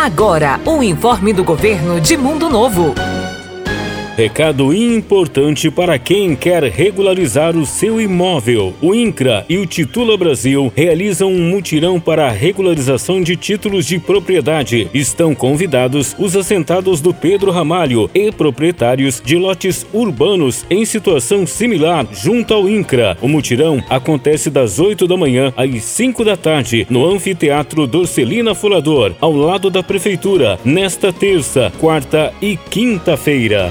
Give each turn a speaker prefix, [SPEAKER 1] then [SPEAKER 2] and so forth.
[SPEAKER 1] Agora, o informe do governo de Mundo Novo.
[SPEAKER 2] Recado importante para quem quer regularizar o seu imóvel. O INCRA e o Titula Brasil realizam um mutirão para a regularização de títulos de propriedade. Estão convidados os assentados do Pedro Ramalho e proprietários de lotes urbanos em situação similar junto ao INCRA. O mutirão acontece das 8 da manhã às 5 da tarde no Anfiteatro Dorcelina Folador, ao lado da Prefeitura, nesta terça, quarta e quinta-feira.